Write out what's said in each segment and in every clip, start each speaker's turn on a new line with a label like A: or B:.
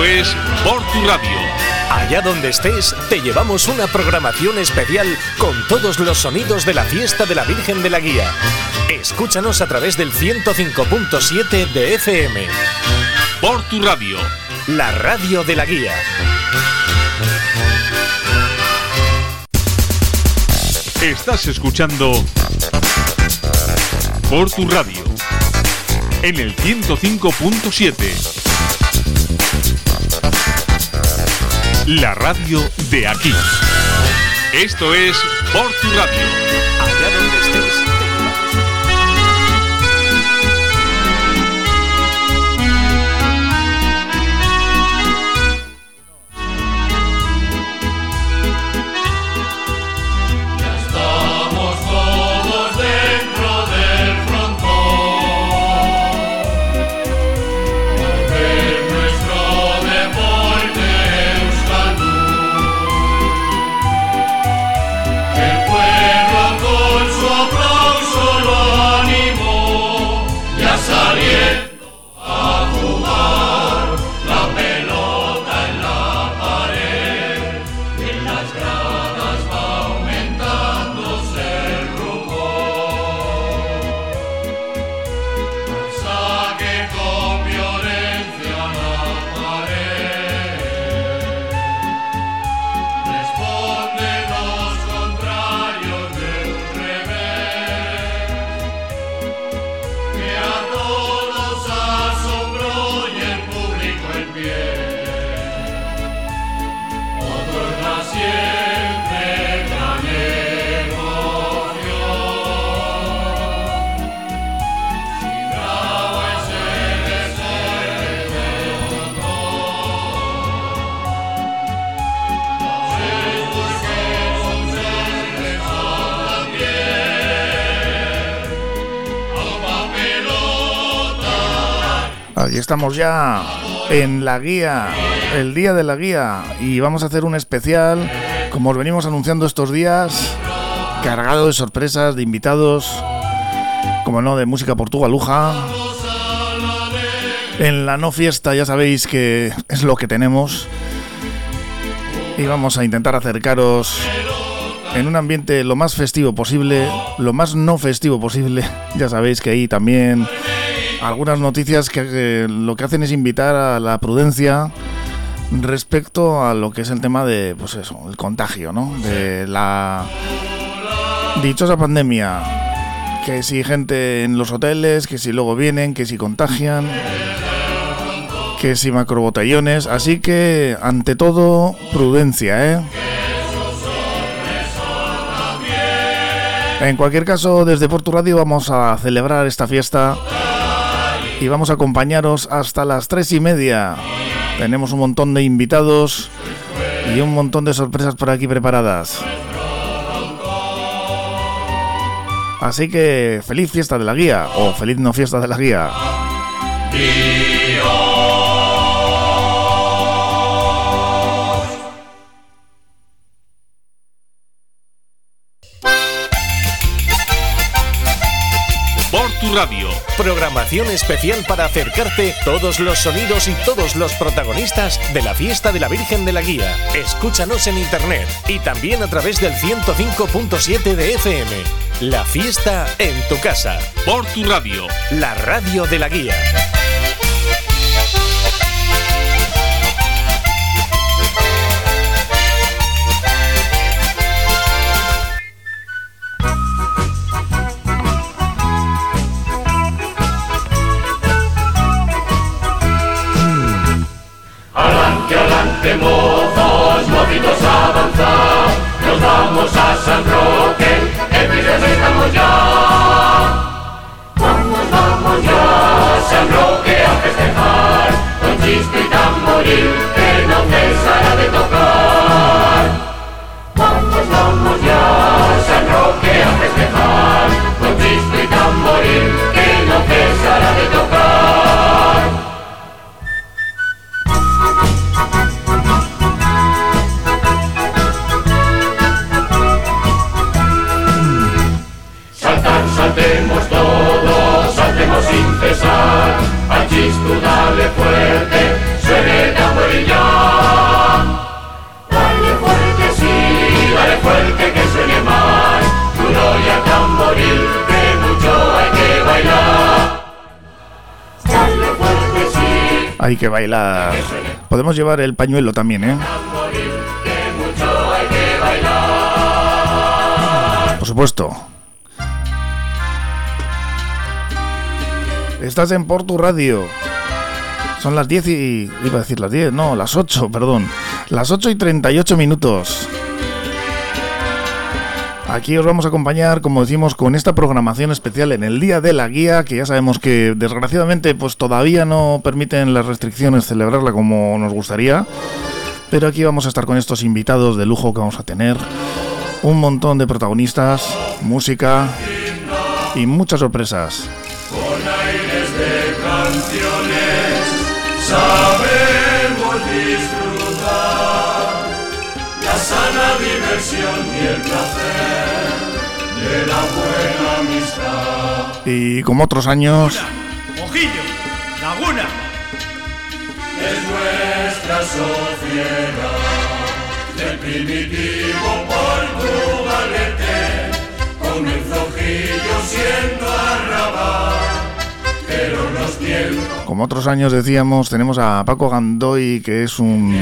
A: Esto es Por tu Radio.
B: Allá donde estés, te llevamos una programación especial con todos los sonidos de la fiesta de la Virgen de la Guía. Escúchanos a través del 105.7 de FM.
A: Por tu Radio.
B: La radio de la guía.
A: Estás escuchando Por tu Radio. En el 105.7. La radio de aquí. Esto es Por tu Radio.
C: Estamos ya en la guía, el día de la guía, y vamos a hacer un especial, como os venimos anunciando estos días, cargado de sorpresas, de invitados, como no, de música portugaluja. En la no fiesta ya sabéis que es lo que tenemos. Y vamos a intentar acercaros en un ambiente lo más festivo posible, lo más no festivo posible. Ya sabéis que ahí también algunas noticias que lo que hacen es invitar a la prudencia respecto a lo que es el tema de, pues eso, el contagio, ¿no? De la dichosa pandemia. Que si gente en los hoteles, que si luego vienen, que si contagian, que si macrobotellones. Así que, ante todo, prudencia, ¿eh? En cualquier caso, desde Portu Radio vamos a celebrar esta fiesta y vamos a acompañaros hasta las tres y media. Tenemos un montón de invitados y un montón de sorpresas por aquí preparadas. Así que feliz fiesta de la guía o feliz no fiesta de la guía.
B: Radio. Programación especial para acercarte todos los sonidos y todos los protagonistas de la fiesta de la Virgen de la Guía. Escúchanos en internet y también a través del 105.7 de FM. La fiesta en tu casa.
A: Por tu radio.
B: La radio de la Guía.
D: Ya, San Roque a festejar, con chispa y tamboril, que no cesará de tocar. Vamos, vamos ya, San Roque a festejar, brillar, al dale fuerte, suena a brillar. Dale fuerte, sí, dale fuerte que suene mal, tu gloria tamboril, que mucho hay que bailar. Dale fuerte, sí.
C: Hay que bailar. Podemos llevar el pañuelo también, ¿eh? Por supuesto, Estás en Portu Radio. Son las 10 y... Iba a decir las 10, no, las 8, perdón. Las 8 y 38 minutos. Aquí os vamos a acompañar, como decimos, con esta programación especial en el Día de la Guía, que ya sabemos que desgraciadamente pues todavía no permiten las restricciones celebrarla como nos gustaría. Pero aquí vamos a estar con estos invitados de lujo que vamos a tener. Un montón de protagonistas, música y muchas sorpresas.
E: Con canciones sabemos disfrutar la sana diversión y el placer de la buena amistad.
C: Y como otros años,
F: Ojillo, Laguna,
E: Es nuestra sociedad del primitivo portugalete comenzó Gillo siendo arrabal
C: como otros años decíamos, tenemos a Paco Gandoy, que es un,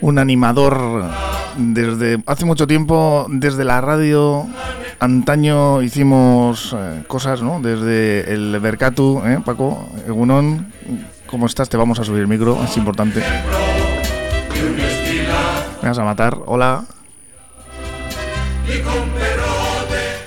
C: un animador desde hace mucho tiempo, desde la radio. Antaño hicimos eh, cosas, ¿no? Desde el Bercatu, ¿eh, Paco? Egunon, ¿cómo estás? Te vamos a subir el micro, es importante. Me vas a matar, hola.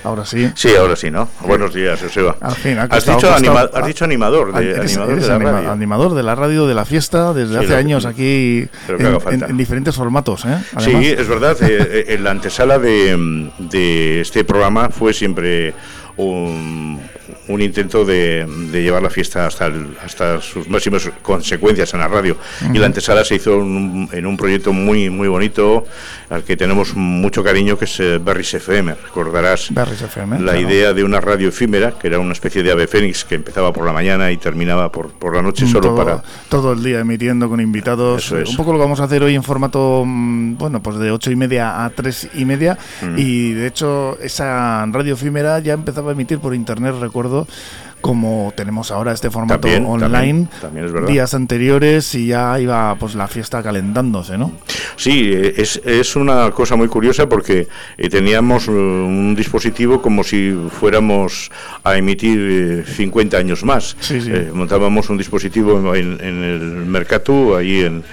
C: Ahora sí.
G: Sí, ahora sí, ¿no? Buenos días, Joseba.
C: Al fin, ha
G: has,
C: costado-
G: dicho
C: ha costado-
G: anima- has dicho animador, de,
C: Eres-
G: animador
C: eres
G: de la
C: anima-
G: radio.
C: animador de la radio de la fiesta desde
G: Sí,
C: hace años aquí en, en- en diferentes formatos. ¿eh?
G: Sí, es verdad. eh, eh, en la antesala de, de este programa fue siempre un, un intento de, de llevar la fiesta hasta, el- hasta sus máximas consecuencias en la radio. Y la antesala se hizo en un, en un proyecto muy muy bonito al que tenemos mucho cariño, que es eh, FM. Recordarás
C: FM,
G: la
C: claro.
G: idea de una radio efímera, que era una especie de ave fénix que empezaba por la mañana y terminaba por, por la noche solo
C: todo,
G: para...
C: todo el día emitiendo con invitados.
G: Eso es.
C: Un poco lo que vamos a hacer hoy en formato, mm, bueno, pues de ocho y media a tres y media. Y de hecho, esa radio efímera ya empezaba a emitir por internet, recuerdo. Como tenemos ahora este formato
G: También,
C: online,
G: también, también es verdad.
C: días anteriores y ya iba pues la fiesta calentándose, ¿no?
G: Sí, eh, es, es una cosa muy curiosa porque eh, teníamos eh, un dispositivo como si fuéramos a emitir eh, 50 años más.
C: Sí, sí.
G: Eh, montábamos un dispositivo en, en el Mercatú, ahí en,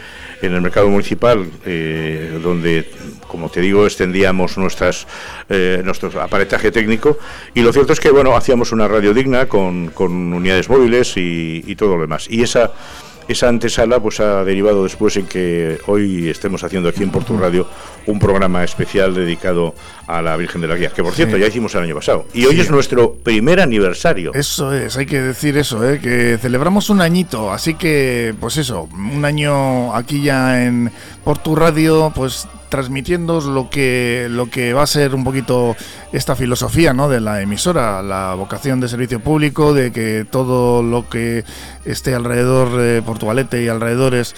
G: en el mercado municipal, eh, donde, como te digo, extendíamos nuestras, eh, nuestro aparataje técnico. Y lo cierto es que, bueno, hacíamos una radio digna con, con unidades móviles y, y todo lo demás. Y esa esa antesala pues ha derivado después en que hoy estemos haciendo aquí en Porto Radio un programa especial dedicado a la Virgen de la Guía, que por cierto
C: Sí.
G: ya hicimos el año pasado. Y hoy es nuestro primer aniversario.
C: Eso es, hay que decir eso, ¿eh? que celebramos un añito, así que, pues eso, un año aquí ya en por tu radio, pues transmitiendo lo que lo que va a ser un poquito esta filosofía ¿no? de la emisora, la vocación de servicio público, de que todo lo que esté alrededor de Portugalete y alrededores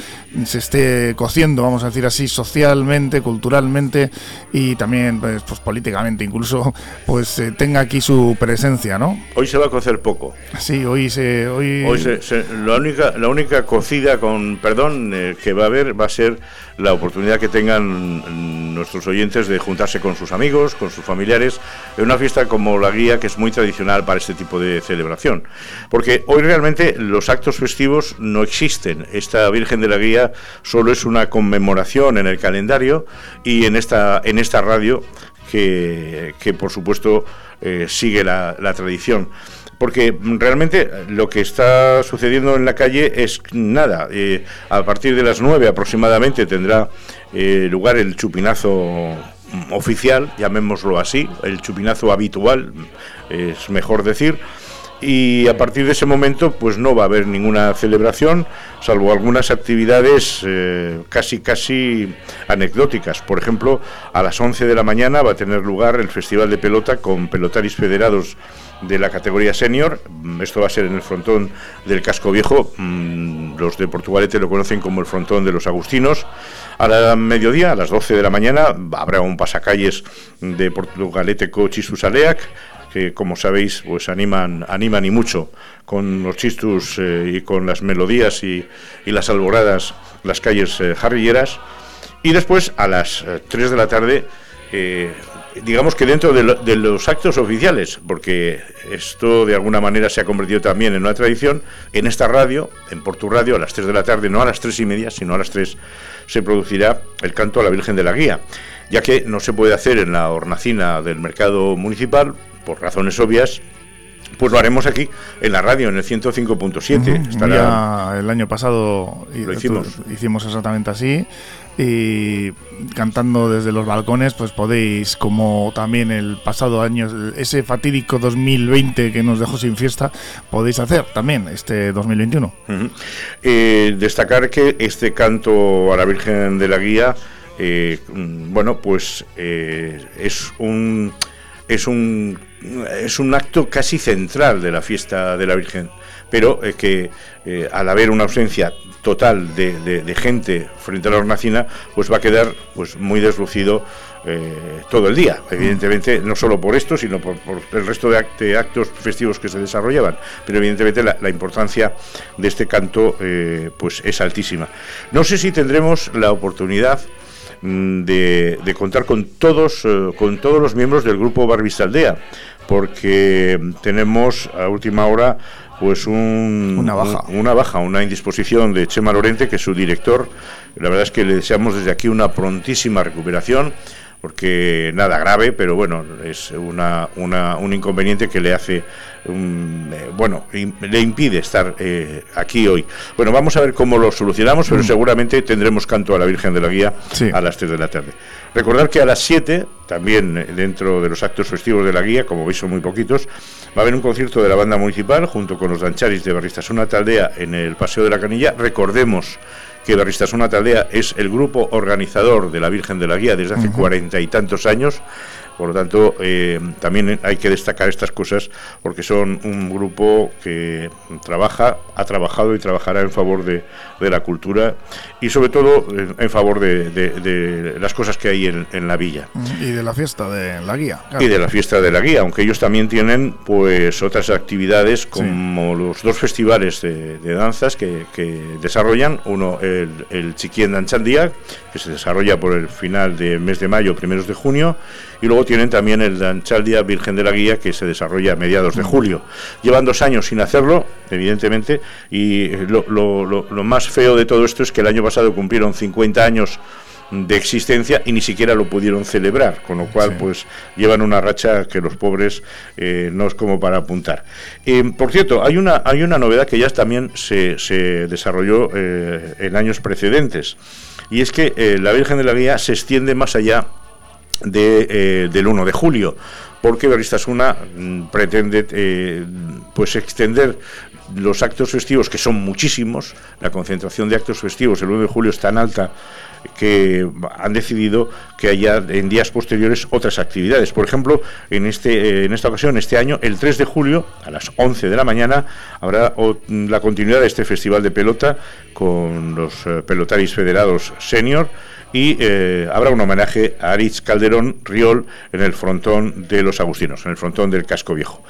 C: se esté cociendo, vamos a decir así, socialmente, culturalmente y también pues, pues políticamente incluso, pues eh, tenga aquí su presencia, ¿no?
G: Hoy se va a cocer poco.
C: Sí, hoy se. Hoy,
G: Hoy se- se- la, única, la única cocida con perdón eh, que va a haber va a ser la oportunidad que tengan nuestros oyentes de juntarse con sus amigos, con sus familiares, en una fiesta como la guía, que es muy tradicional para este tipo de celebración. Porque hoy realmente los actos festivos no existen. Esta Virgen de la Guía solo es una conmemoración en el calendario y en esta, en esta radio que, que por supuesto eh, sigue la, la tradición porque realmente lo que está sucediendo en la calle es nada. Eh, a partir de las 9 aproximadamente tendrá eh, lugar el chupinazo oficial, llamémoslo así, el chupinazo habitual, es mejor decir. Y a partir de ese momento, pues no va a haber ninguna celebración, salvo algunas actividades eh, casi casi anecdóticas. Por ejemplo, a las 11 de la mañana va a tener lugar el Festival de Pelota con pelotaris federados de la categoría senior. Mm, Esto va a ser en el frontón del Casco Viejo. Mm, Los de Portugalete lo conocen como el frontón de los Agustinos. A la mediodía, a las 12 de la mañana, habrá un pasacalles de Portugalete Cochisus Aleac que como sabéis pues animan, animan y mucho con los chistus eh, y con las melodías y, las alboradas, las calles eh, jarrilleras. Y después a las 3 de la tarde digamos que dentro de, los actos oficiales, porque esto de alguna manera se ha convertido también en una tradición, en esta radio, en Portu Radio, a las 3 de la tarde, no a las 3 y media, sino a las 3, se producirá el canto a la Virgen de la Guía, ya que no se puede hacer en la hornacina del mercado municipal, por razones obvias, pues lo haremos aquí en la radio, en el 105.7.
C: Estará... el año pasado hicimos. hicimos exactamente así y cantando desde los balcones, pues podéis, como también el pasado año, ese fatídico 2020 que nos dejó sin fiesta, podéis hacer también este 2021.
G: Eh, destacar que este canto a la Virgen de la Guía, eh, bueno, pues eh, es un es un es un acto casi central de la fiesta de la Virgen, pero que al haber una ausencia total de, gente frente a la hornacina, pues va a quedar pues muy deslucido eh, todo el día. Evidentemente, no solo por esto, sino por, el resto de, actos festivos que se desarrollaban. Pero evidentemente la, importancia de este canto eh, pues es altísima. No sé si tendremos la oportunidad mm, de, contar con todos, eh, con todos los miembros del grupo Barbista Aldea, porque tenemos a última hora pues
C: una baja.
G: una baja, una indisposición de Chema Lorente, que es su director. La verdad es que le deseamos desde aquí una prontísima recuperación, porque nada grave, pero bueno, es una, un inconveniente que le hace, eh, bueno, le impide estar eh, aquí hoy. Bueno, vamos a ver cómo lo solucionamos, pero mm. seguramente tendremos canto a la Virgen de la Guía a las 3 de la tarde. Recordar que a las 7, también eh, dentro de los actos festivos de la guía, como veis son muy poquitos, va a haber un concierto de la banda municipal junto con los dancharis de Barristasuna Taldea en el Paseo de la Canilla. Recordemos que Barristasuna Taldea es el grupo organizador de la Virgen de la Guía desde hace cuarenta y tantos años por lo tanto, eh, también hay que destacar estas cosas porque son un grupo que trabaja, ha trabajado y trabajará en favor de, la cultura y sobre todo en, favor de, las cosas que hay en, la villa.
C: Y de la fiesta de la guía.
G: Y de la fiesta de la guía, aunque ellos también tienen pues otras actividades como los dos festivales de, danzas que, desarrollan, uno el, el Chiquien Danchandía, que se desarrolla por el final del mes de mayo, primeros de junio, y luego tienen también el Danchaldia Virgen de la Guía que se desarrolla a mediados de julio. Llevan dos años sin hacerlo, evidentemente, y lo, lo, más feo de todo esto es que el año pasado cumplieron 50 años de existencia y ni siquiera lo pudieron celebrar, con lo cual pues llevan una racha que los pobres eh, no es como para apuntar. Eh, por cierto, hay una, hay una novedad que ya también se, se desarrolló eh, en años precedentes y es que la Virgen de la Guía se extiende más allá de, eh, del 1 de julio, porque Beristasuna mm, pretende eh, pues extender los actos festivos, que son muchísimos, la concentración de actos festivos el 1 de julio es tan alta que han decidido que haya en días posteriores otras actividades. Por ejemplo, en, este, eh, en esta ocasión, este año, el 3 de julio, a las 11 de la mañana, habrá la continuidad de este festival de pelota con los pelotaris federados senior y eh, habrá un homenaje a Aritz Calderón Riol en el frontón de los Agustinos, en el frontón del Casco Viejo.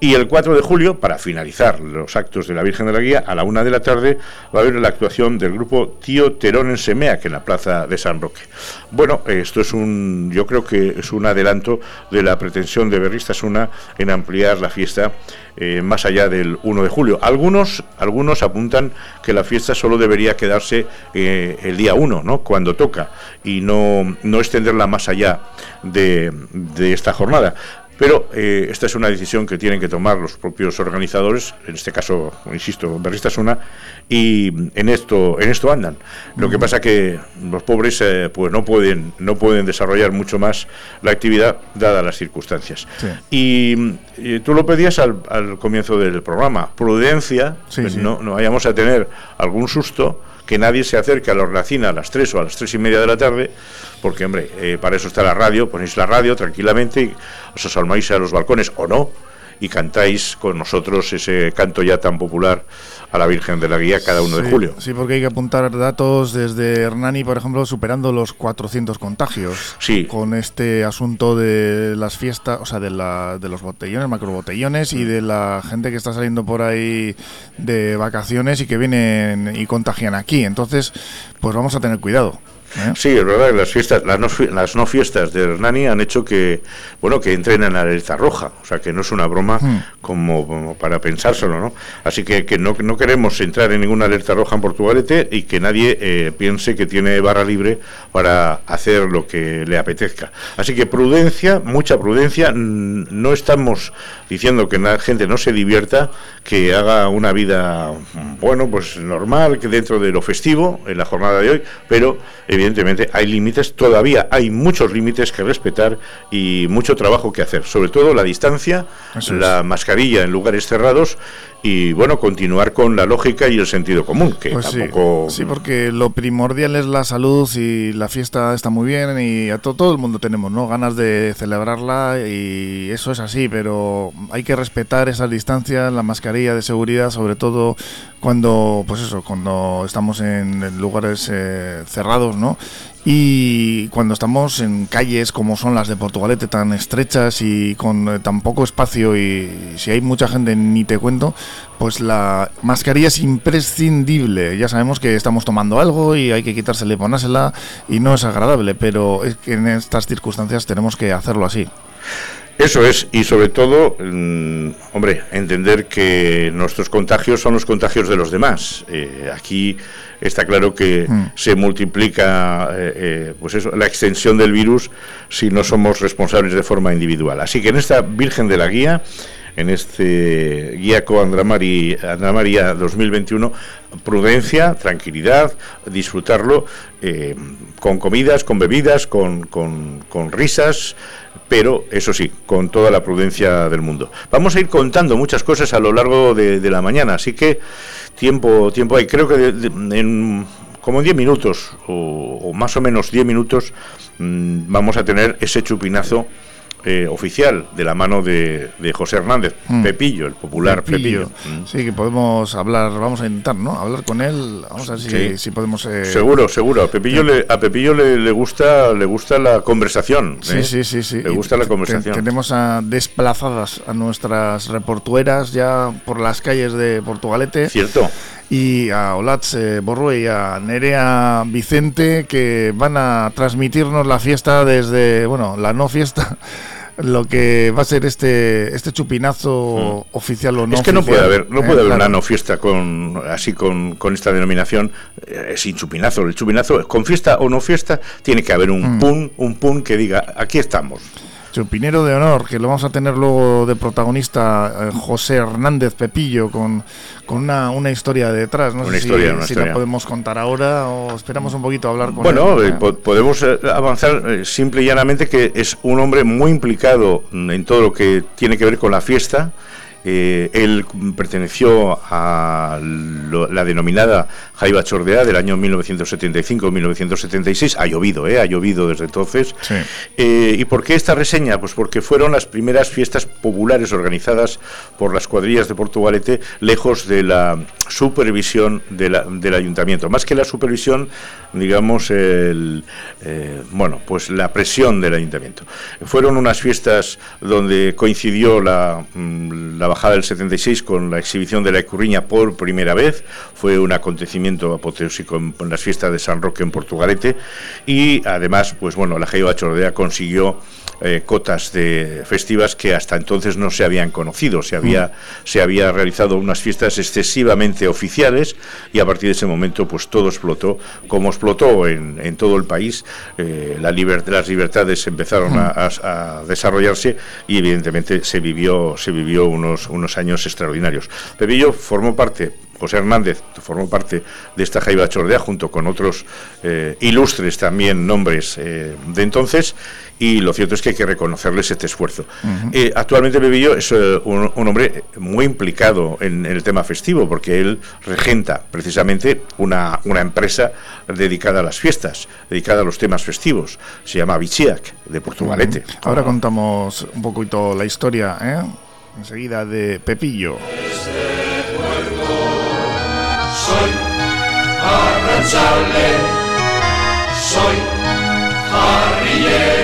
G: Y el 4 de julio, para finalizar los actos de la Virgen de la Guía, a la una de la tarde va a haber la actuación del grupo Tío Terón en Semea, que en la plaza de San Roque. Bueno, esto es un, yo creo que es un adelanto de la pretensión de Berristasuna en ampliar la fiesta eh, más allá del 1 de julio. Algunos, algunos apuntan que la fiesta solo debería quedarse eh, el día 1, ¿no? cuando toca, y no, no extenderla más allá de, de esta jornada. Pero eh, esta es una decisión que tienen que tomar los propios organizadores, en este caso, insisto, Berristas una, y en esto, en esto andan. Lo que pasa que los pobres eh, pues no pueden, no pueden desarrollar mucho más la actividad dadas las circunstancias. Y, tú lo pedías al, comienzo del programa, prudencia, pues No, no vayamos a tener algún susto, que nadie se acerque a la hornacina a las 3 o a las 3 y media de la tarde porque, hombre, eh, para eso está la radio, ponéis la radio tranquilamente, y os asalmáis a los balcones o no, y cantáis con nosotros ese canto ya tan popular a la Virgen de la Guía cada 1 de julio.
C: Sí, porque hay que apuntar datos desde Hernani, por ejemplo, superando los 400 contagios.
G: Sí.
C: Con este asunto de las fiestas, o sea, de, la, de los botellones, macrobotellones y de la gente que está saliendo por ahí de vacaciones y que vienen y contagian aquí. Entonces, pues vamos a tener cuidado. ¿Eh?
G: Sí, es verdad que las fiestas, las no, las no, fiestas de Hernani han hecho que, bueno, que entren en la alerta roja, o sea que no es una broma hmm. como, para pensárselo, ¿no? Así que, que no, no, queremos entrar en ninguna alerta roja en Portugalete y que nadie eh, piense que tiene barra libre para hacer lo que le apetezca. Así que prudencia, mucha prudencia, no estamos diciendo que la gente no se divierta, que haga una vida, bueno, pues normal, que dentro de lo festivo, en la jornada de hoy, pero evidentemente hay límites, todavía hay muchos límites que respetar y mucho trabajo que hacer, sobre todo la distancia, la mascarilla en lugares cerrados y bueno, continuar con la lógica y el sentido común, que pues tampoco...
C: Sí, porque lo primordial es la salud y la fiesta está muy bien y a todo el mundo tenemos ¿no? ganas de celebrarla y eso es así, pero hay que respetar esas distancias, la mascarilla de seguridad, sobre todo cuando, pues eso, cuando estamos en lugares eh, cerrados, ¿no? Y cuando estamos en calles como son las de Portugalete, tan estrechas y con eh, tan poco espacio y si hay mucha gente ni te cuento, pues la mascarilla es imprescindible. Ya sabemos que estamos tomando algo y hay que quitársela y ponérsela y no es agradable, pero es que en estas circunstancias tenemos que hacerlo así.
G: Eso es, y sobre todo, mm, hombre, entender que nuestros contagios son los contagios de los demás. Eh, aquí está claro que mm. se multiplica eh, eh, pues eso, la extensión del virus si no somos responsables de forma individual. Así que en esta Virgen de la Guía, en este Guíaco Andramari, María 2021, prudencia, tranquilidad, disfrutarlo con comidas, con bebidas, con, con, con risas pero eso sí, con toda la prudencia del mundo. Vamos a ir contando muchas cosas a lo largo de, la mañana, así que tiempo, tiempo hay. Creo que en como 10 minutos o, más o menos 10 minutos mm, vamos a tener ese chupinazo eh, oficial de la mano de, José Hernández, mm. Pepillo, el popular Pepillo.
C: Mm. Sí, que podemos hablar, vamos a intentar, ¿no? Hablar con él, vamos a ver si, podemos...
G: Eh, seguro, seguro. A Pepillo, le, a Pepillo le, gusta le gusta la conversación.
C: Sí, ¿eh? sí, sí, sí.
G: Le gusta la conversación.
C: tenemos a desplazadas a nuestras reportueras ya por las calles de Portugalete.
G: Cierto
C: y a Olatz Borrue y a Nerea Vicente que van a transmitirnos la fiesta desde, bueno, la no fiesta lo que va a ser este este chupinazo mm. oficial o no.
G: Es que no puede haber no puede haber una no fiesta con así con, con esta denominación eh, sin chupinazo. El chupinazo con fiesta o no fiesta tiene que haber un mm. pun un pun que diga aquí estamos.
C: Chupinero de honor, que lo vamos a tener luego de protagonista eh, José Hernández Pepillo, con, con una, una historia detrás. No
G: una sé historia,
C: si, la podemos contar ahora o esperamos un poquito a hablar con
G: bueno, él. Bueno, eh, podemos avanzar simple y llanamente que es un hombre muy implicado en todo lo que tiene que ver con la fiesta eh, él perteneció a la denominada Jaiba Chordea del año 1975-1976. Ha llovido, ¿eh? ha llovido desde entonces. Eh, ¿Y por qué esta reseña? Pues porque fueron las primeras fiestas populares organizadas por las cuadrillas de Portugalete, lejos de la supervisión del ayuntamiento. Más que la supervisión, digamos, el, eh, bueno, pues la presión del ayuntamiento. Fueron unas fiestas donde coincidió la, mm, la bajada del 76 con la exhibición de la Ecurriña por primera vez. Fue un acontecimiento apoteósico en, las fiestas de San Roque en Portugalete y además, pues bueno, la Jaiba Chordea consiguió eh, cotas de festivas que hasta entonces no se habían conocido. Se había, mm. se había realizado unas fiestas excesivamente oficiales y a partir de ese momento pues todo explotó, como explotó en, en todo el país. Eh, la las libertades empezaron a, a, desarrollarse y evidentemente se vivió, se vivió unos, unos años extraordinarios. Pepillo formó parte José Hernández formó parte de esta Jaiba Chordea junto con otros eh, ilustres también nombres eh, de entonces y lo cierto es que hay que reconocerles este esfuerzo. Eh, actualmente Bebillo es un, hombre muy implicado en, el tema festivo porque él regenta precisamente una, una, empresa dedicada a las fiestas, dedicada a los temas festivos. Se llama Vichiac de Portugalete.
C: Ahora contamos un poquito la historia, enseguida de Pepillo. Este
E: pueblo soy arranchable, soy jarrillero.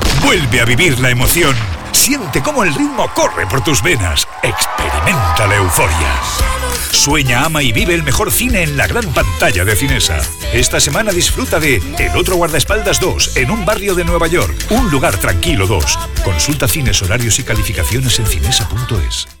H: Vuelve a vivir la emoción. Siente cómo el ritmo corre por tus venas. Experimenta la euforia. Sueña, ama y vive el mejor cine en la gran pantalla de Cinesa. Esta semana disfruta de El otro guardaespaldas 2 en un barrio de Nueva York. Un lugar tranquilo 2. Consulta cines, horarios y calificaciones en cinesa.es.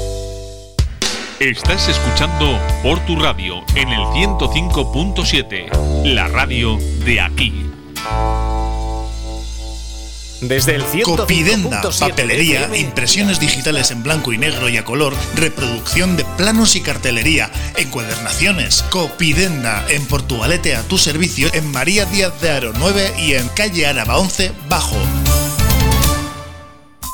A: Estás escuchando por tu radio en el 105.7, la radio de aquí.
B: Desde el 105.7
I: Copidenda, papelería,
B: FM.
I: impresiones digitales en blanco y negro y a color, reproducción de planos y cartelería, encuadernaciones. Copidenda, en Portugalete a tu servicio, en María Díaz de Aro 9 y en calle Áraba 11, Bajo.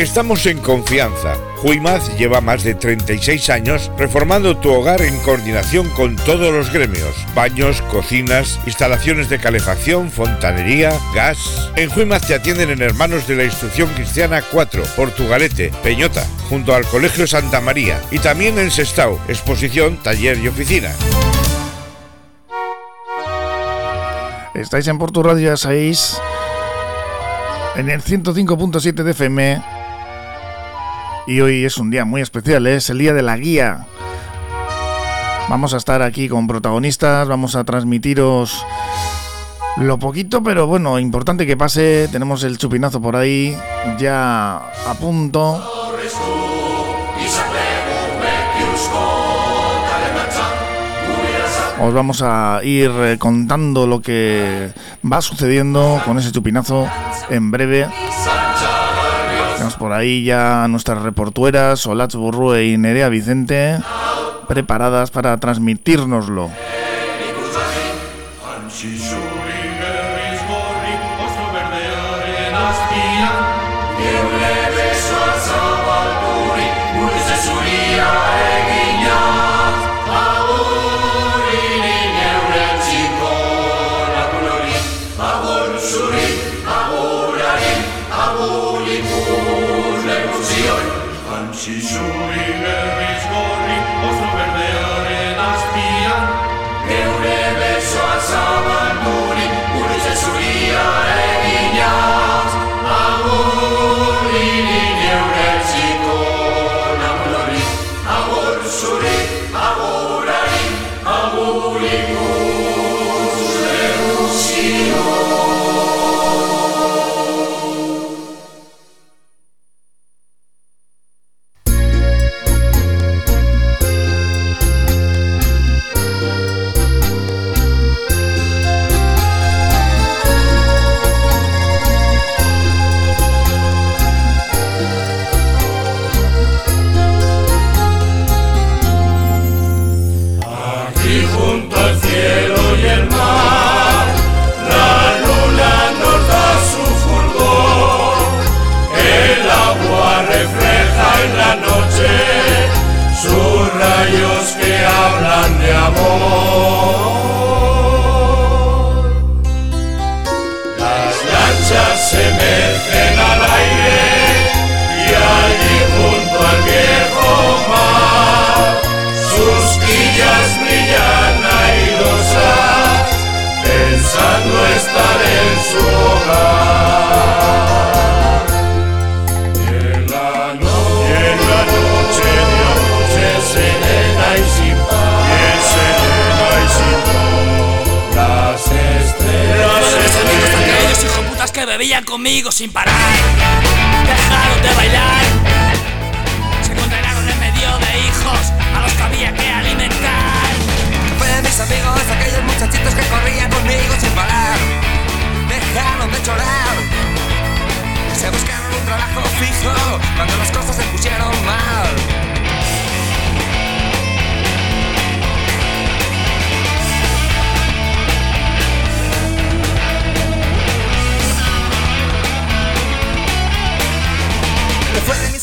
J: Estamos en confianza. Juimaz lleva más de 36 años reformando tu hogar en coordinación con todos los gremios. Baños, cocinas, instalaciones de calefacción, fontanería, gas. En Juimaz te atienden en Hermanos de la Instrucción Cristiana 4, Portugalete, Peñota, junto al Colegio Santa María. Y también en Sestao, exposición, taller y oficina.
C: Estáis en Portu Radio 6 en el 105.7 de FM. Y hoy es un día muy especial, ¿eh? es el día de la guía. Vamos a estar aquí con protagonistas, vamos a transmitiros lo poquito, pero bueno, importante que pase. Tenemos el chupinazo por ahí, ya a punto. Os vamos a ir eh, contando lo que va sucediendo con ese chupinazo en breve. Por ahí ya nuestras reportueras, Olatz Burrue y Nerea Vicente, preparadas para transmitírnoslo.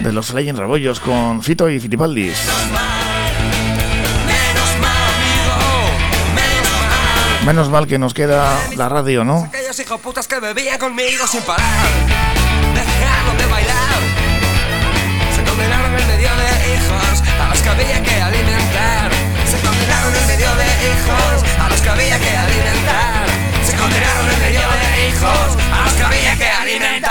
C: de los Legend Rebollos con Fito y Fitipaldis. Menos mal que nos queda la radio, ¿no?
K: Aquellos hijos putas que bebían conmigo sin parar, dejaron de bailar, se condenaron en medio de hijos a los que había que alimentar, se condenaron en medio de hijos a los que había que alimentar, se condenaron en medio de hijos había que alimentar.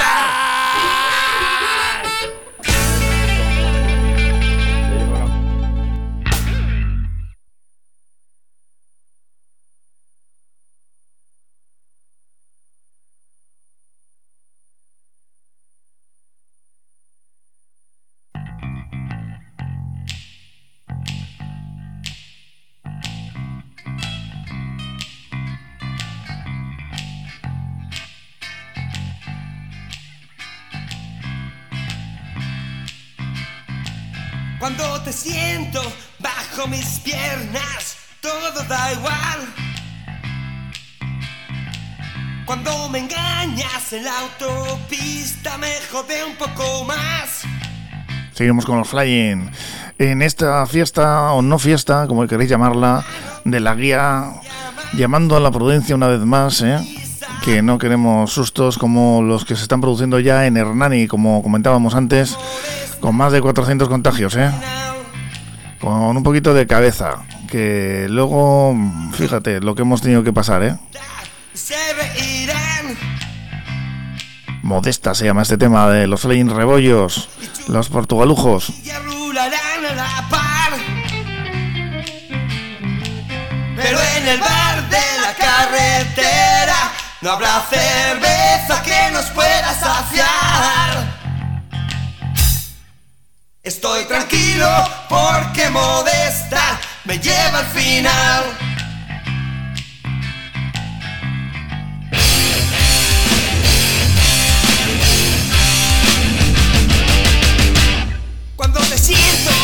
C: Seguimos con los flying. En esta fiesta, o no fiesta, como queréis llamarla, de la guía, llamando a la prudencia una vez más, ¿eh? que no queremos sustos como los que se están produciendo ya en Hernani, como comentábamos antes, con más de 400 contagios, ¿eh? Con un poquito de cabeza, que luego, fíjate, lo que hemos tenido que pasar, ¿eh? Modesta se llama este tema de los Flying Rebollos, los portugalujos.
K: Pero en el bar de la carretera no habrá cerveza que nos pueda saciar. Estoy tranquilo porque modesta me lleva al final.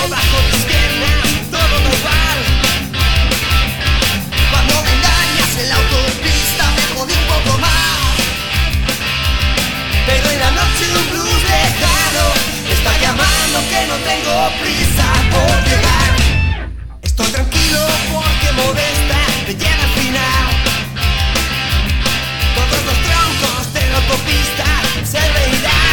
K: bajo tus piernas todo bufal cuando me engañas en la autopista me jode un poco más. Pero en la noche un luz lejano está llamando que no tengo prisa por llegar. Estoy tranquilo porque modesta me llegar al final. Todos los troncos de la autopista se ve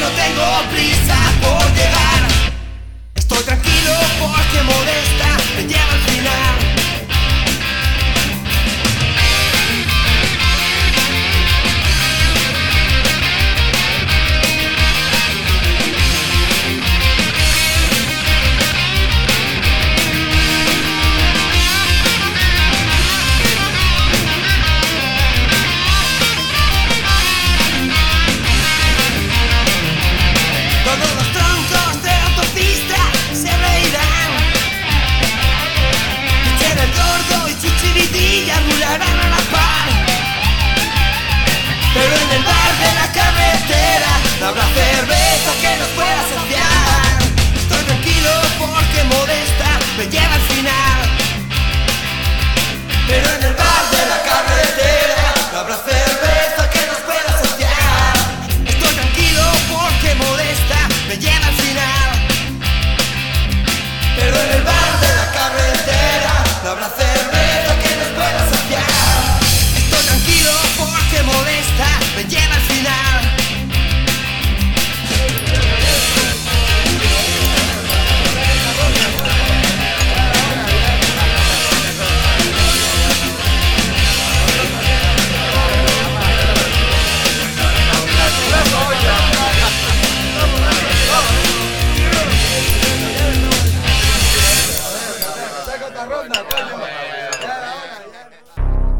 K: me tengo prisa por llegar. Estoy tranquilo porque modesta me lleva al final. Me lleva al final. Pero en el bar de la carretera no habrá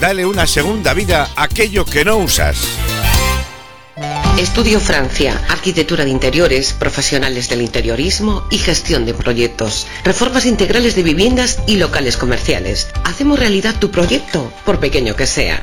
J: Dale una segunda vida a aquello que no usas.
L: Estudio Francia, arquitectura de interiores, profesionales del interiorismo y gestión de proyectos, reformas integrales de viviendas y locales comerciales. Hacemos realidad tu proyecto, por pequeño que sea.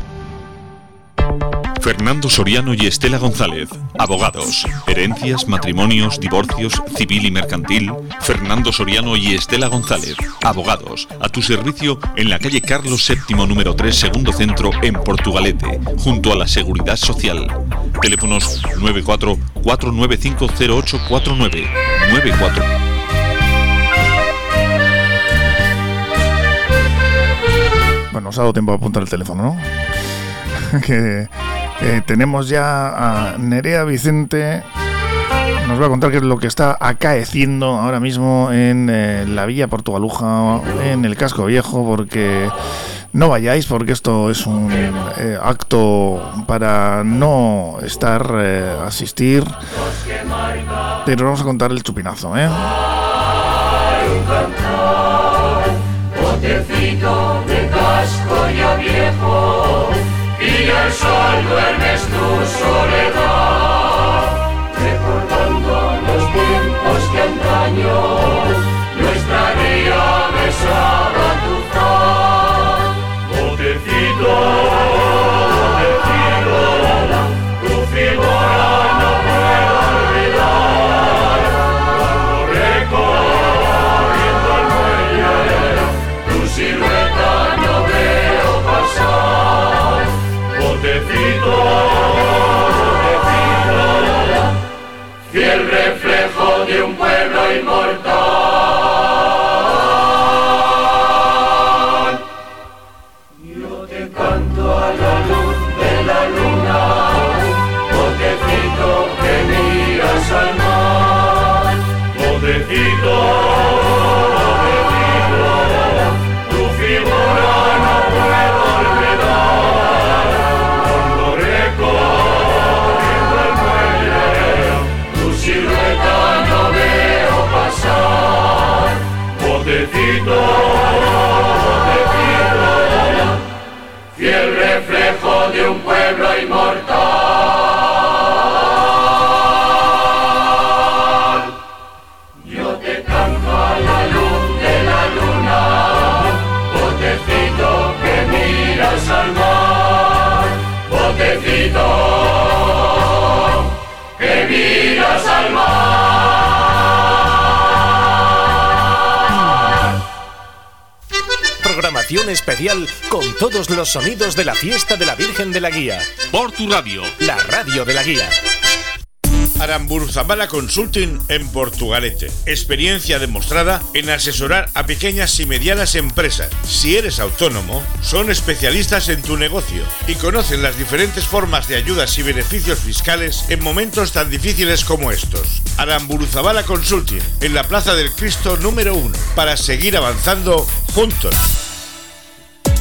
A: Fernando Soriano y Estela González, abogados, herencias, matrimonios, divorcios, civil y mercantil. Fernando Soriano y Estela González, abogados, a tu servicio en la calle Carlos VII número 3, segundo centro en Portugalete, junto a la Seguridad Social. Teléfonos 94 4950849 94
C: Bueno, os ha dado tiempo a apuntar el teléfono, ¿no? que eh, tenemos ya a Nerea Vicente. Nos va a contar qué es lo que está acaeciendo ahora mismo en eh, la Villa Portugaluja, en el Casco Viejo, porque no vayáis, porque esto es un eh, acto para no estar, eh, asistir. Pero vamos a contar el chupinazo, ¿eh?
D: De casco ya viejo y al sol duermes tu soledad, recordando los tiempos que antaño nuestra guía besaba
B: todos los sonidos de la fiesta de la Virgen de la Guía.
A: Por tu radio.
B: La radio de la Guía.
J: Aramburzabala Consulting en Portugalete. Experiencia demostrada en asesorar a pequeñas y medianas empresas. Si eres autónomo, son especialistas en tu negocio y conocen las diferentes formas de ayudas y beneficios fiscales en momentos tan difíciles como estos. Aramburuzabala Consulting en la Plaza del Cristo número 1 para seguir avanzando juntos.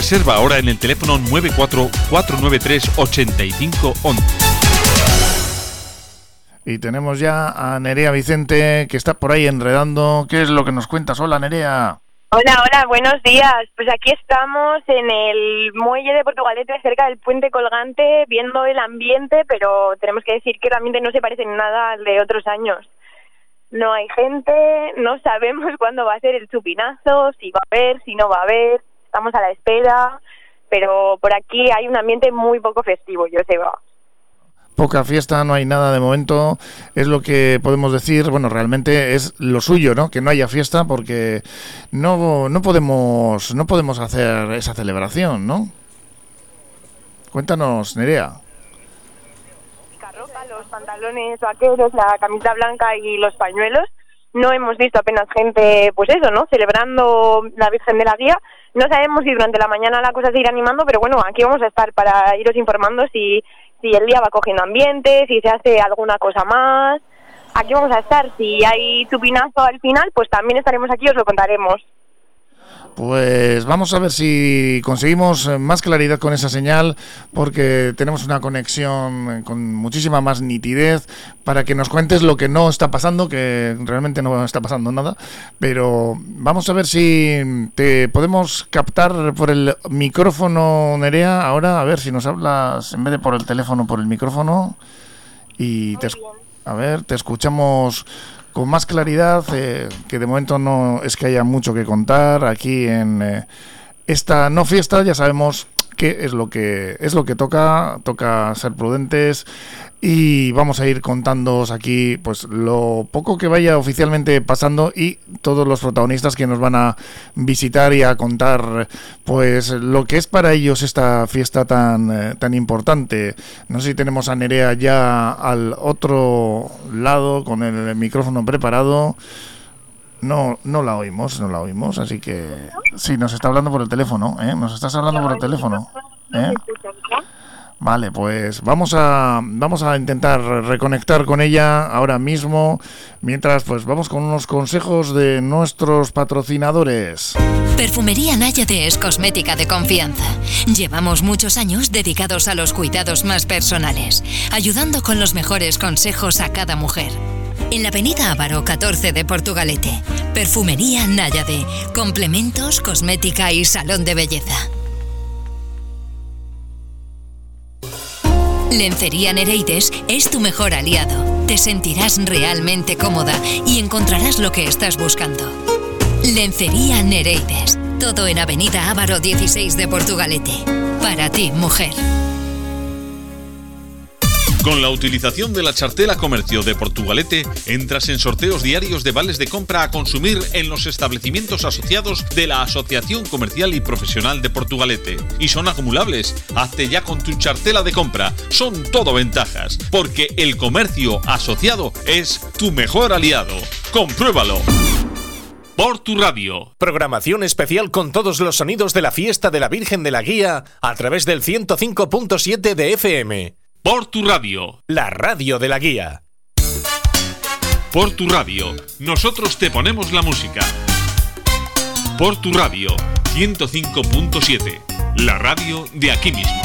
A: Reserva ahora en el teléfono 944938511.
C: Y tenemos ya a Nerea Vicente que está por ahí enredando. ¿Qué es lo que nos cuentas? Hola Nerea.
M: Hola, hola, buenos días. Pues aquí estamos en el muelle de Portugalete, cerca del puente colgante, viendo el ambiente, pero tenemos que decir que el ambiente no se parece en nada al de otros años. No hay gente, no sabemos cuándo va a ser el chupinazo, si va a haber, si no va a haber estamos a la espera, pero por aquí hay un ambiente muy poco festivo, yo sé.
C: Poca fiesta, no hay nada de momento, es lo que podemos decir, bueno, realmente es lo suyo, ¿no? Que no haya fiesta porque no, no podemos no podemos hacer esa celebración, ¿no? Cuéntanos, Nerea.
M: los pantalones vaqueros, la camisa blanca y los pañuelos. No hemos visto apenas gente, pues eso, ¿no? Celebrando la Virgen de la Guía, no sabemos si durante la mañana la cosa se irá animando, pero bueno, aquí vamos a estar para iros informando si, si el día va cogiendo ambiente, si se hace alguna cosa más. Aquí vamos a estar. Si hay tupinazo al final, pues también estaremos aquí y os lo contaremos.
C: Pues vamos a ver si conseguimos eh, más claridad con esa señal, porque tenemos una conexión eh, con muchísima más nitidez para que nos cuentes lo que no está pasando, que realmente no está pasando nada, pero vamos a ver si te podemos captar por el micrófono, Nerea, ahora, a ver si nos hablas en vez de por el teléfono, por el micrófono, y te, a ver, te escuchamos con más claridad, eh, que de momento no es que haya mucho que contar. Aquí en eh, esta no fiesta, ya sabemos qué es lo que es lo que toca, toca ser prudentes y vamos a ir contándoos aquí pues lo poco que vaya oficialmente pasando y todos los protagonistas que nos van a visitar y a contar pues lo que es para ellos esta fiesta tan eh, tan importante. No sé si tenemos a Nerea ya al otro lado con el micrófono preparado. No, no la oímos, no la oímos, así que sí, nos está hablando por el teléfono, ¿eh? Nos estás hablando por el teléfono, ¿eh? Vale, pues vamos a vamos a intentar reconectar con ella ahora mismo, mientras pues vamos con unos consejos de nuestros patrocinadores.
N: Perfumería Náyade es cosmética de confianza. Llevamos muchos años dedicados a los cuidados más personales, ayudando con los mejores consejos a cada mujer. En la avenida Ávaro 14 de Portugalete, Perfumería Náyade, complementos, cosmética y salón de belleza. Lencería Nereides es tu mejor aliado. Te sentirás realmente cómoda y encontrarás lo que estás buscando. Lencería Nereides. Todo en Avenida Ávaro 16 de Portugalete. Para ti, mujer.
A: Con la utilización de la chartela comercio de Portugalete, entras en sorteos diarios de vales de compra a consumir en los establecimientos asociados de la Asociación Comercial y Profesional de Portugalete. Y son acumulables. Hazte ya con tu chartela de compra. Son todo ventajas, porque el comercio asociado es tu mejor aliado. Compruébalo. Por tu radio.
B: Programación especial con todos los sonidos de la fiesta de la Virgen de la Guía a través del 105.7 de FM.
A: Por tu radio.
B: La radio de la guía.
A: Por tu radio. Nosotros te ponemos la música. Por tu radio. 105.7. La radio de aquí mismo.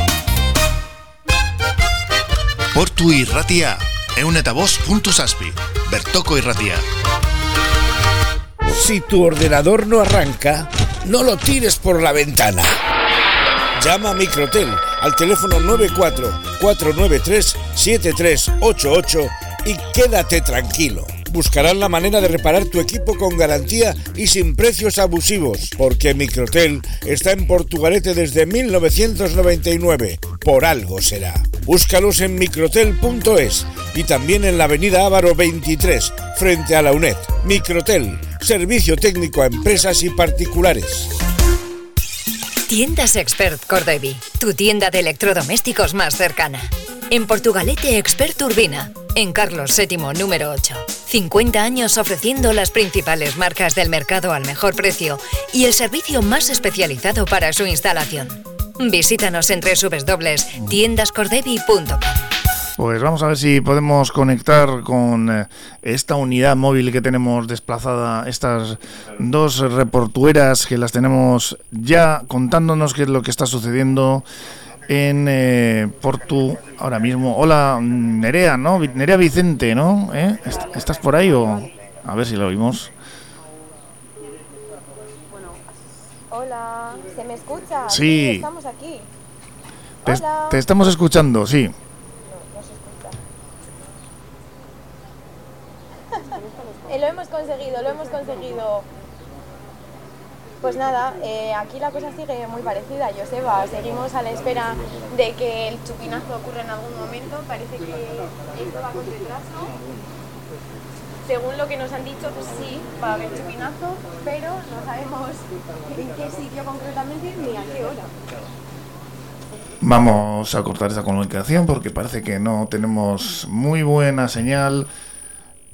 I: Portu irratia. Eunetavoz.saspi. Bertoco irratia.
O: Si tu ordenador no arranca, no lo tires por la ventana
J: Llama a Microtel al teléfono 94-493-7388 y quédate tranquilo. Buscarán la manera de reparar tu equipo con garantía y sin precios abusivos, porque Microtel está en Portugalete desde 1999. Por algo será. Búscalos en microtel.es y también en la avenida Ávaro 23, frente a la UNED. Microtel, servicio técnico a empresas y particulares.
N: Tiendas Expert Cordevi, tu tienda de electrodomésticos más cercana. En Portugalete Expert Urbina, en Carlos VII número 8. 50 años ofreciendo las principales marcas del mercado al mejor precio y el servicio más especializado para su instalación. Visítanos en www.tiendascordevi.com.
C: Pues vamos a ver si podemos conectar con eh, esta unidad móvil que tenemos desplazada, estas dos reportueras que las tenemos ya contándonos qué es lo que está sucediendo en eh, Portu ahora mismo. Hola, Nerea, ¿no? Nerea Vicente, ¿no? ¿Eh? ¿Estás por ahí o...? A ver si lo oímos.
O: Hola, ¿se me escucha?
C: Sí.
O: estamos aquí.
C: Te, te estamos escuchando, sí.
O: Eh, lo hemos conseguido, lo hemos conseguido. Pues nada, eh, aquí la cosa sigue muy parecida, Joseba. Seguimos a la espera de que el chupinazo ocurra en algún momento. Parece que esto va con retraso. Según lo que nos han dicho, pues sí, va a haber chupinazo, pero no sabemos en qué sitio concretamente ni a qué hora.
C: Vamos a cortar esa comunicación porque parece que no tenemos muy buena señal.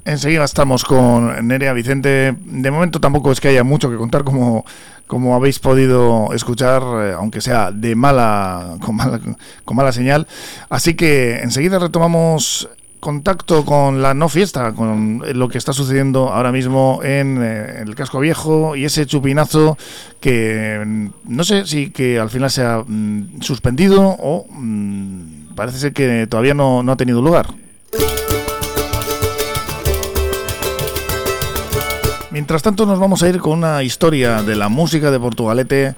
C: Enseguida estamos con Nerea Vicente. De momento tampoco es que haya mucho que contar, como, como habéis podido escuchar, eh, aunque sea de mala con, mala, con mala señal. Así que enseguida retomamos contacto con la no fiesta, con lo que está sucediendo ahora mismo en, eh, el casco viejo y ese chupinazo que mm, no sé si que al final se ha mm, suspendido o mm, parece ser que todavía no, no ha tenido lugar. Mientras tanto nos vamos a ir con una historia de la música de Portugalete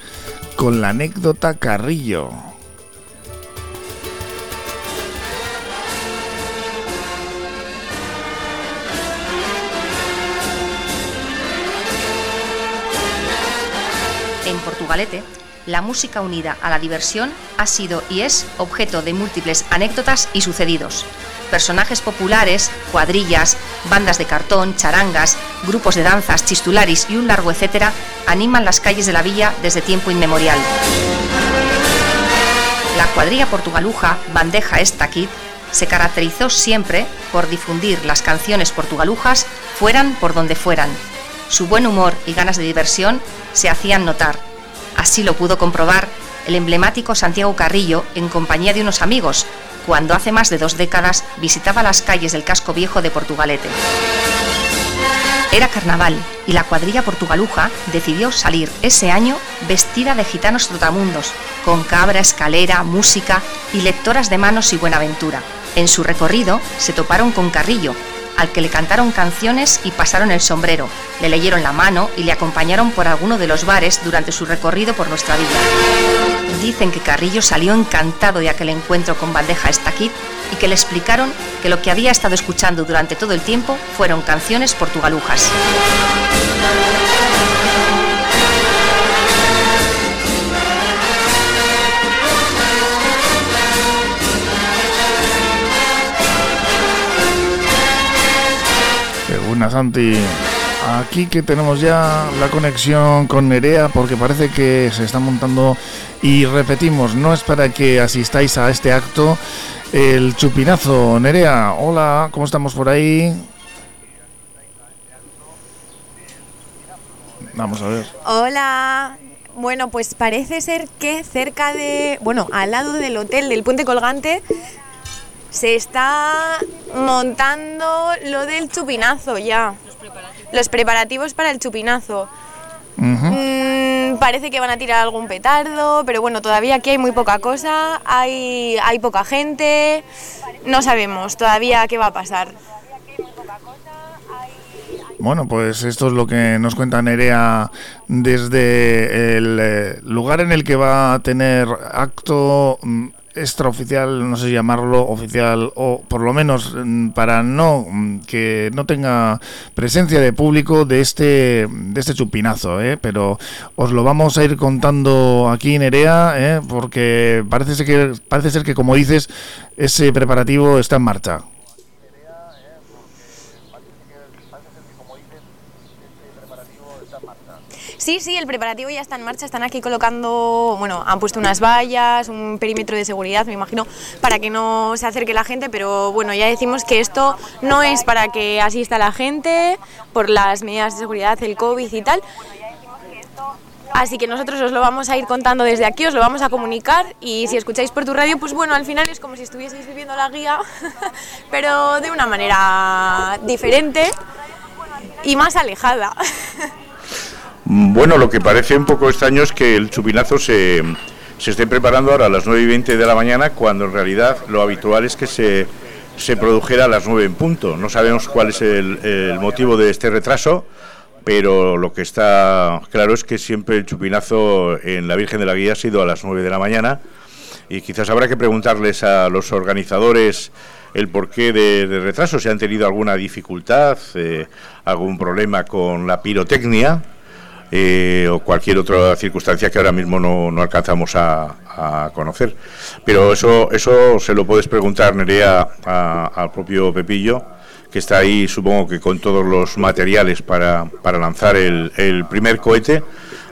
C: con la anécdota Carrillo.
P: En Portugalete, la música unida a la diversión ha sido y es objeto de múltiples anécdotas y sucedidos. Personajes populares, cuadrillas, bandas de cartón, charangas, grupos de danzas, chistularis y un largo etcétera animan las calles de la villa desde tiempo inmemorial. La cuadrilla portugaluja Bandeja Estaquid se caracterizó siempre por difundir las canciones portugalujas fueran por donde fueran. Su buen humor y ganas de diversión se hacían notar. Así lo pudo comprobar el emblemático Santiago Carrillo en compañía de unos amigos, cuando hace más de dos décadas visitaba las calles del casco viejo de Portugalete. Era carnaval y la cuadrilla portugaluja decidió salir ese año vestida de gitanos trotamundos, con cabra, escalera, música y lectoras de manos y buenaventura. En su recorrido se toparon con Carrillo, al que le cantaron canciones y pasaron el sombrero, le leyeron la mano y le acompañaron por alguno de los bares durante su recorrido por nuestra villa. Dicen que Carrillo salió encantado de aquel encuentro con Bandeja Estaquid y que le explicaron que lo que había estado escuchando durante todo el tiempo fueron canciones portugalujas.
C: Qué buena, Santi. Aquí que tenemos ya la conexión con Nerea porque parece que se está montando y repetimos, no es para que asistáis a este acto el chupinazo. Nerea, hola, ¿cómo estamos por ahí? Vamos a ver.
O: Hola. Bueno, pues parece ser que cerca de, bueno, al lado del hotel del Puente Colgante se está montando lo del chupinazo ya. Los preparativos, para el chupinazo. Mm, parece que van a tirar algún petardo, pero bueno, todavía aquí hay muy poca cosa, hay, hay poca gente, no sabemos todavía qué va a pasar.
C: Bueno, pues esto es lo que nos cuenta Nerea desde el eh, lugar en el que va a tener acto mm, extraoficial, no sé llamarlo oficial, o por lo menos mm, para no mm, que no tenga presencia de público de este de este chupinazo, ¿eh? pero os lo vamos a ir contando aquí Nerea, ¿eh? porque parece ser que parece ser que como dices ese preparativo está en marcha.
O: Sí, sí, el preparativo ya está en marcha, están aquí colocando, bueno, han puesto unas vallas, un perímetro de seguridad, me imagino, para que no se acerque la gente, pero bueno, ya decimos que esto no es para que asista la gente por las medidas de seguridad, el COVID y tal. Así que nosotros os lo vamos a ir contando desde aquí, os lo vamos a comunicar y si escucháis por tu radio, pues bueno, al final es como si estuvieseis viviendo la guía, pero de una manera diferente y más alejada.
G: Bueno, lo que parece un poco extraño es que el chupinazo se, se esté preparando ahora a las 9 y 20 de la mañana, cuando en realidad lo habitual es que se, se produjera a las 9 en punto. No sabemos cuál es el, motivo de este retraso, pero lo que está claro es que siempre el chupinazo en la Virgen de la Guía ha sido a las 9 de la mañana y quizás habrá que preguntarles a los organizadores el porqué de, de retraso, si han tenido alguna dificultad, eh, algún problema con la pirotecnia eh, o cualquier otra circunstancia que ahora mismo no, no alcanzamos a, a, conocer. Pero eso, eso se lo puedes preguntar, Nerea, a, al propio Pepillo, que está ahí, supongo que con todos los materiales para, para lanzar el, primer cohete.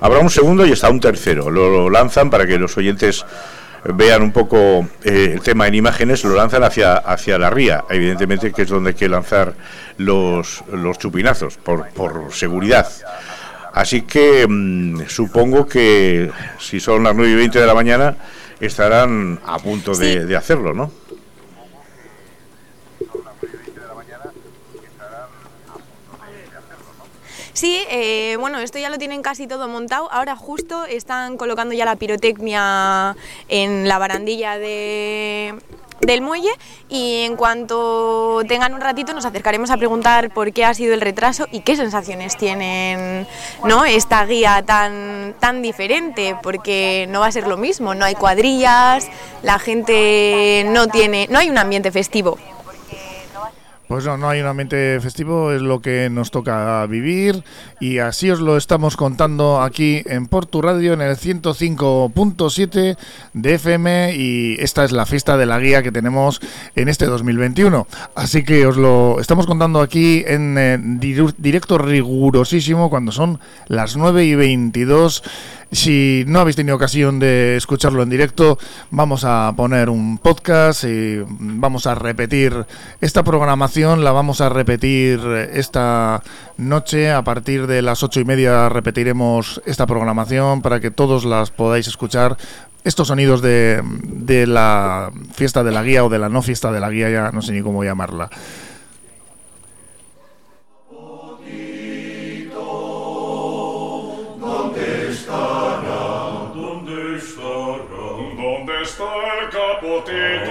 G: Habrá un segundo y está un tercero. Lo, lo lanzan para que los oyentes vean un poco eh, el tema en imágenes, lo lanzan hacia, hacia la ría, evidentemente que es donde hay que lanzar los, los chupinazos, por, por seguridad. Así que mmm, supongo que si son las 9 y 20 de la mañana estarán a punto de,
O: Sí.
G: de hacerlo, ¿no?
O: Sí, eh, bueno, esto ya lo tienen casi todo montado. Ahora justo están colocando ya la pirotecnia en la barandilla de, del muelle y en cuanto tengan un ratito nos acercaremos a preguntar por qué ha sido el retraso y qué sensaciones tienen ¿no? esta guía tan, tan diferente, porque no va a ser lo mismo, no hay cuadrillas, la gente no tiene, no hay un ambiente festivo.
C: Pues no, no hay un ambiente festivo, es lo que nos toca vivir y así os lo estamos contando aquí en Portu Radio en el 105.7 de FM y esta es la fiesta de la guía que tenemos en este 2021. Así que os lo estamos contando aquí en eh, directo rigurosísimo cuando son las 9 y 22. Si no habéis tenido ocasión de escucharlo en directo, vamos a poner un podcast y vamos a repetir esta programación, la vamos a repetir esta noche a partir de las ocho y media repetiremos esta programación para que todos las podáis escuchar. Estos sonidos de, de la fiesta de la guía o de la no fiesta de la guía, ya no sé ni cómo llamarla.
E: El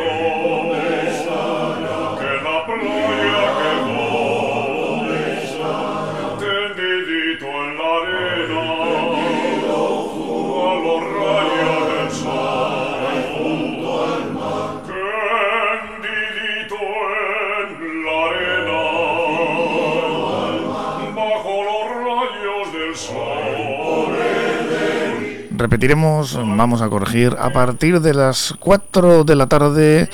C: Repetiremos, vamos a corregir, a partir de las 4 de la tarde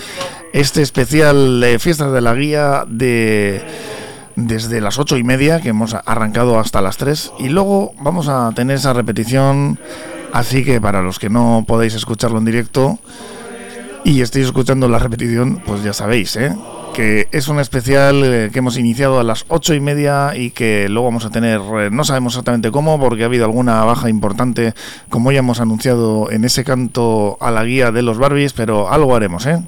C: este especial de Fiestas de la Guía de desde las ocho y media que hemos arrancado hasta las 3 y luego vamos a tener esa repetición así que para los que no podéis escucharlo en directo y estéis escuchando la repetición pues ya sabéis ¿eh? que es un especial eh, que hemos iniciado a las ocho y media y que luego vamos a tener, eh, no sabemos exactamente cómo, porque ha habido alguna baja importante, como ya hemos anunciado en ese canto a la guía de los Barbies, pero algo haremos, ¿eh?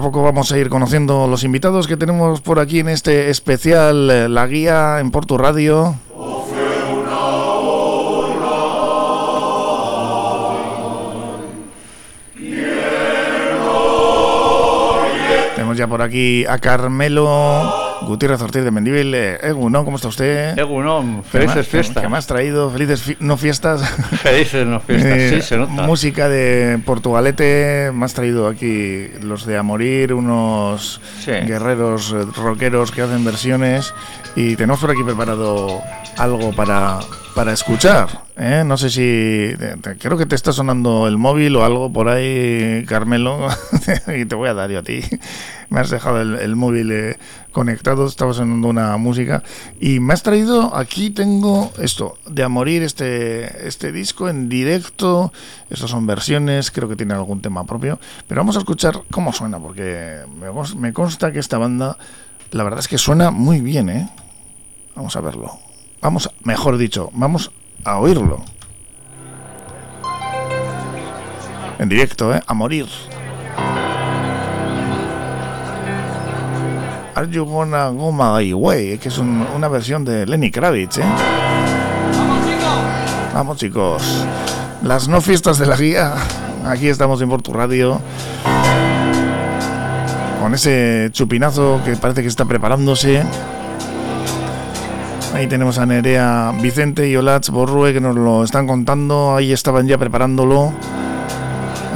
C: Poco vamos a ir conociendo los invitados que tenemos por aquí en este especial eh, La Guía en Porto Radio. Tenemos ya por aquí a Carmelo Gutiérrez Ortiz de Mendívil. Eh, Egunon, ¿cómo está usted?
Q: Egunon,
C: ¿Qué más-
Q: felices fiestas.
C: ¿Qué has traído? Felices fi- no fiestas.
Q: Felices no fiestas,
C: Eh,
Q: sí, se nota.
C: Música de Portugalete. Me has traído aquí los de A Morir, unos
Q: Sí.
C: guerreros eh, rockeros que hacen versiones. Y tenemos por aquí preparado algo para, para escuchar. ¿eh? No sé si. te- creo que te está sonando el móvil o algo por ahí, Carmelo. y te voy a dar yo a ti. Me has dejado el, móvil eh, conectado, estaba sonando una música. Y me has traído, aquí tengo esto, de A Morir, este, este disco en directo. Estos son versiones, creo que tiene algún tema propio. Pero vamos a escuchar cómo suena, porque me consta que esta banda, la verdad es que suena muy bien, ¿eh? Vamos a verlo. Vamos, mejor dicho, vamos a oírlo. En directo, ¿eh? A morir. Are You Gonna Go My Way, que es un- una versión de Lenny Kravitz, ¿eh? Vamos chicos, las no fiestas de la guía, aquí estamos en Portu Radio, con ese chupinazo que parece que está preparándose. Ahí tenemos a Nerea Vicente y Olach Borrue que nos lo están contando, ahí estaban ya preparándolo.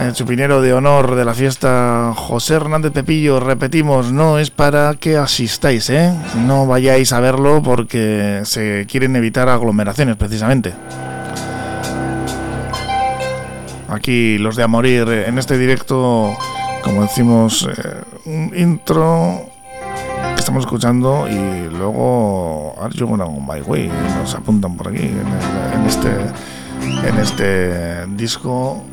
C: El chupinero de honor de la fiesta José Hernández Pepillo, repetimos, no es para que asistáis, ¿eh? No vayáis a verlo porque se quieren evitar aglomeraciones precisamente. Aquí los de a morir en este directo, como decimos, eh, un intro estamos escuchando y luego Are You Gonna Way, nos apuntan por aquí en, este en este disco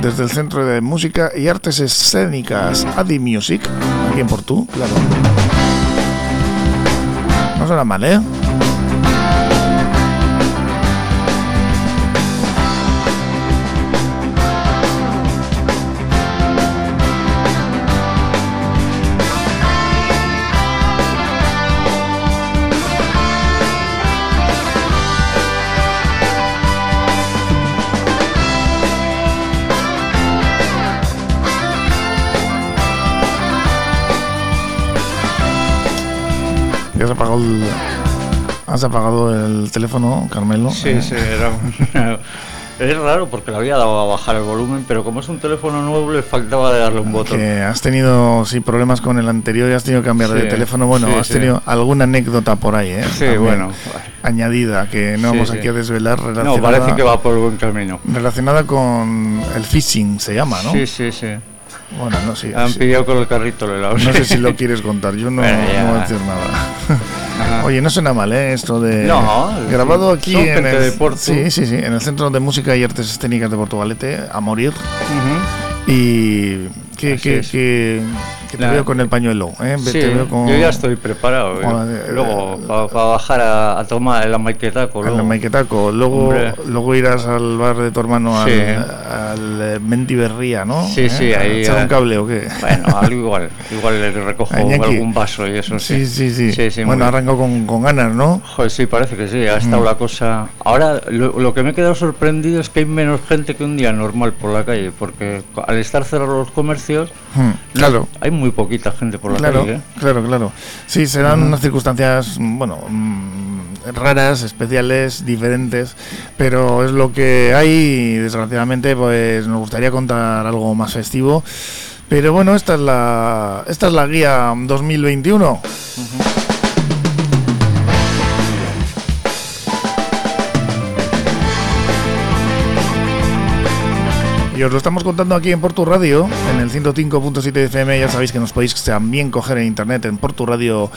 C: desde el Centro de Música y Artes Escénicas Adi Music, aquí en Portú, claro. No suena mal, ¿eh? ¿Ya has apagado el, has apagado el teléfono, Carmelo?
Q: Sí,
C: Eh,
Q: sí, era Es raro porque le había dado a bajar el volumen, pero como es un teléfono nuevo le faltaba de darle un botón.
C: Que has tenido sí, problemas con el anterior y has tenido que cambiar de
Q: Sí,
C: teléfono. Bueno,
Q: sí,
C: has
Q: sí.
C: tenido alguna anécdota por ahí, ¿eh?
Q: Sí,
C: También
Q: bueno.
C: Añadida, que no vamos aquí a desvelar.
Q: No,
C: Relacionada,
Q: parece que va por buen camino.
C: Relacionada con el phishing, se llama, ¿no?
Q: Sí, sí, sí.
C: Bueno, no sé.
Q: Han
C: sí.
Q: pillado con el carrito el helado.
C: No sé si lo quieres contar, yo no,
Q: Bueno, ya.
C: no voy a decir nada. Oye, no suena mal, ¿eh? Esto de.
Q: No,
C: grabado aquí en el,
Q: de Porto.
C: Sí, sí, sí, en el Centro de Música y Artes Escénicas de Portugalete, a morir. Y. Que,
Q: es.
C: que, que te veo con el pañuelo, ¿eh?
Q: Sí,
C: te veo con,
Q: yo ya estoy preparado. ¿eh? Luego, para bajar a, a tomar el maquetaco.
C: Al
Q: luego.
C: Maiquetaco, luego,
Q: Hombre.
C: luego irás al bar de tu hermano,
Q: Sí.
C: al, al eh, Mentiberría, ¿no?
Q: Sí,
C: ¿Eh?
Q: sí,
C: ¿A
Q: ahí.
C: echar
Q: eh,
C: un cable o qué?
Q: Bueno, algo igual. Igual le recojo algún vaso y eso
C: Sí,
Q: sí.
C: sí, sí.
Q: muy
C: bueno, con, con ganas, ¿no?
Q: Joder, sí, parece que sí, ha estado
C: Mm.
Q: la cosa. Ahora, lo, lo que me he quedado sorprendido es que hay menos gente que un día normal por la calle, porque al estar cerrados los comercios,
C: Hmm, claro.
Q: hay muy poquita gente por la
C: Claro,
Q: calle. ¿eh?
C: claro, claro. Sí, serán unas circunstancias, bueno, mm, raras, especiales, diferentes, pero es lo que hay y desgraciadamente pues nos gustaría contar algo más festivo. Pero bueno, esta es la esta es la guía 2021. Y os lo estamos contando aquí en Portu Radio, en el 105.7 FM. Ya sabéis que nos podéis también coger en internet en porturadio.org.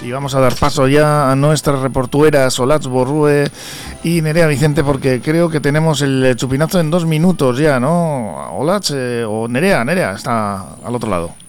C: Y vamos a dar paso ya a nuestras reportueras Solats Borrue y Nerea Vicente porque creo que tenemos el chupinazo en dos minutos ya, ¿no? Olats eh, o Nerea, Nerea está al otro lado.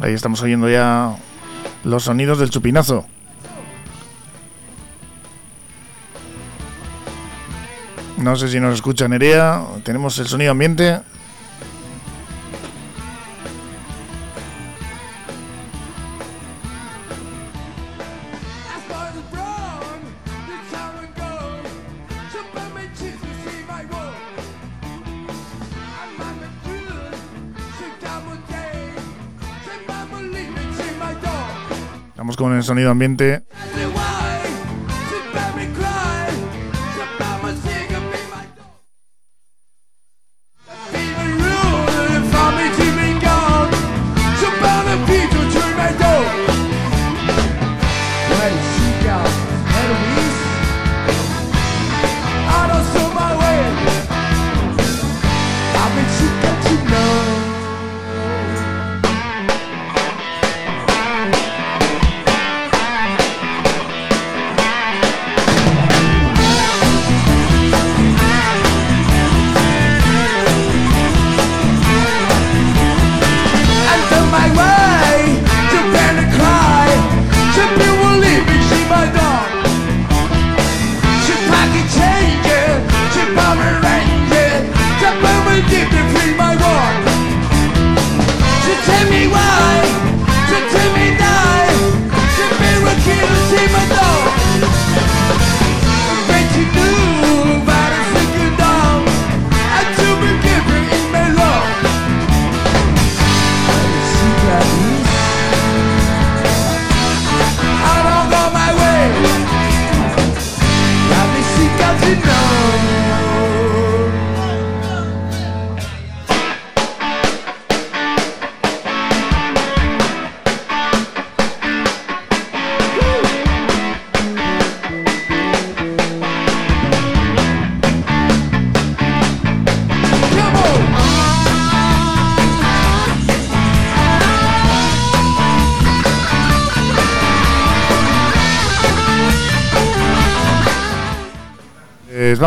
C: Ahí estamos oyendo ya los sonidos del chupinazo. No sé si nos escucha Nerea. Tenemos el sonido ambiente. Sonido ambiente.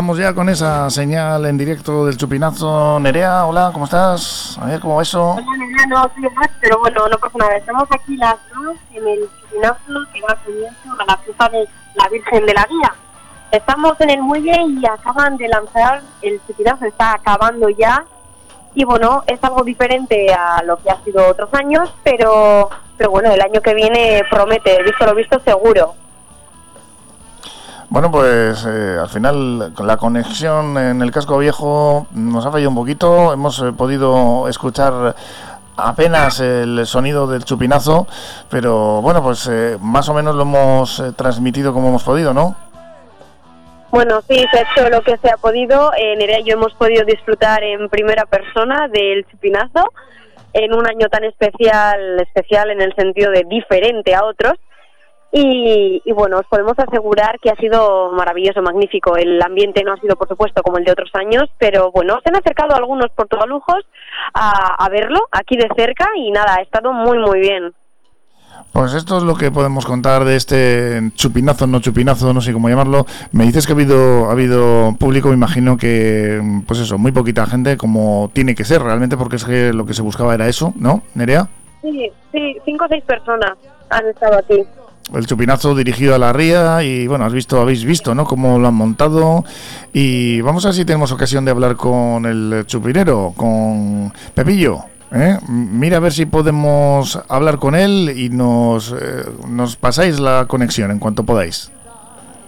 C: Vamos ya con esa señal en directo del chupinazo. Nerea, hola, ¿cómo estás? A ver, ¿cómo va eso?
R: Hola, Nerea, no soy más, pero bueno, no pasa nada. Estamos aquí las dos en el chupinazo que va comienzo a la fiesta de la Virgen de la Guía. Estamos en el muelle y acaban de lanzar, el chupinazo está acabando ya. Y bueno, es algo diferente a lo que ha sido otros años, pero, pero bueno, el año que viene promete, visto lo visto, seguro.
C: Bueno, pues eh, al final la conexión en el casco viejo nos ha fallado un poquito. Hemos eh, podido escuchar apenas el sonido del chupinazo, pero bueno, pues eh, más o menos lo hemos eh, transmitido como hemos podido, ¿no?
R: Bueno, sí, se ha hecho lo que se ha podido. Eh, Nerea y yo hemos podido disfrutar en primera persona del chupinazo en un año tan especial, especial en el sentido de diferente a otros. Y, y bueno, os podemos asegurar que ha sido maravilloso, magnífico. El ambiente no ha sido, por supuesto, como el de otros años, pero bueno, se han acercado algunos portugalujos a, a verlo aquí de cerca y nada, ha estado muy, muy bien.
C: Pues esto es lo que podemos contar de este chupinazo, no chupinazo, no sé cómo llamarlo. Me dices que ha habido, ha habido público, me imagino que, pues eso, muy poquita gente, como tiene que ser realmente, porque es que lo que se buscaba era eso, ¿no, Nerea?
R: Sí, sí, cinco o seis personas han estado aquí.
C: El chupinazo dirigido a la ría y bueno, has visto, habéis visto, ¿no? Cómo lo han montado y vamos a ver si tenemos ocasión de hablar con el chupinero, con Pepillo. ¿eh? Mira a ver si podemos hablar con él y nos, eh, nos pasáis la conexión en cuanto podáis.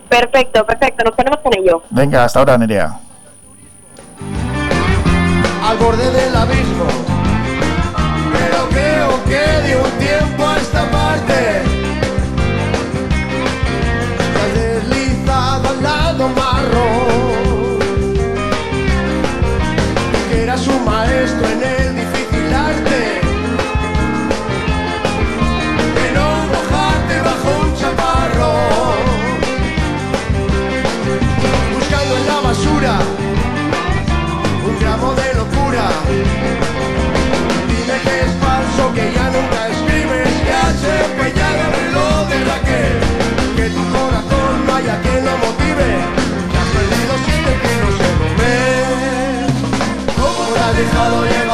R: Perfecto, perfecto, nos ponemos con ello.
C: Venga, hasta ahora, Nerea.
S: al borde del abismo dejado llevar.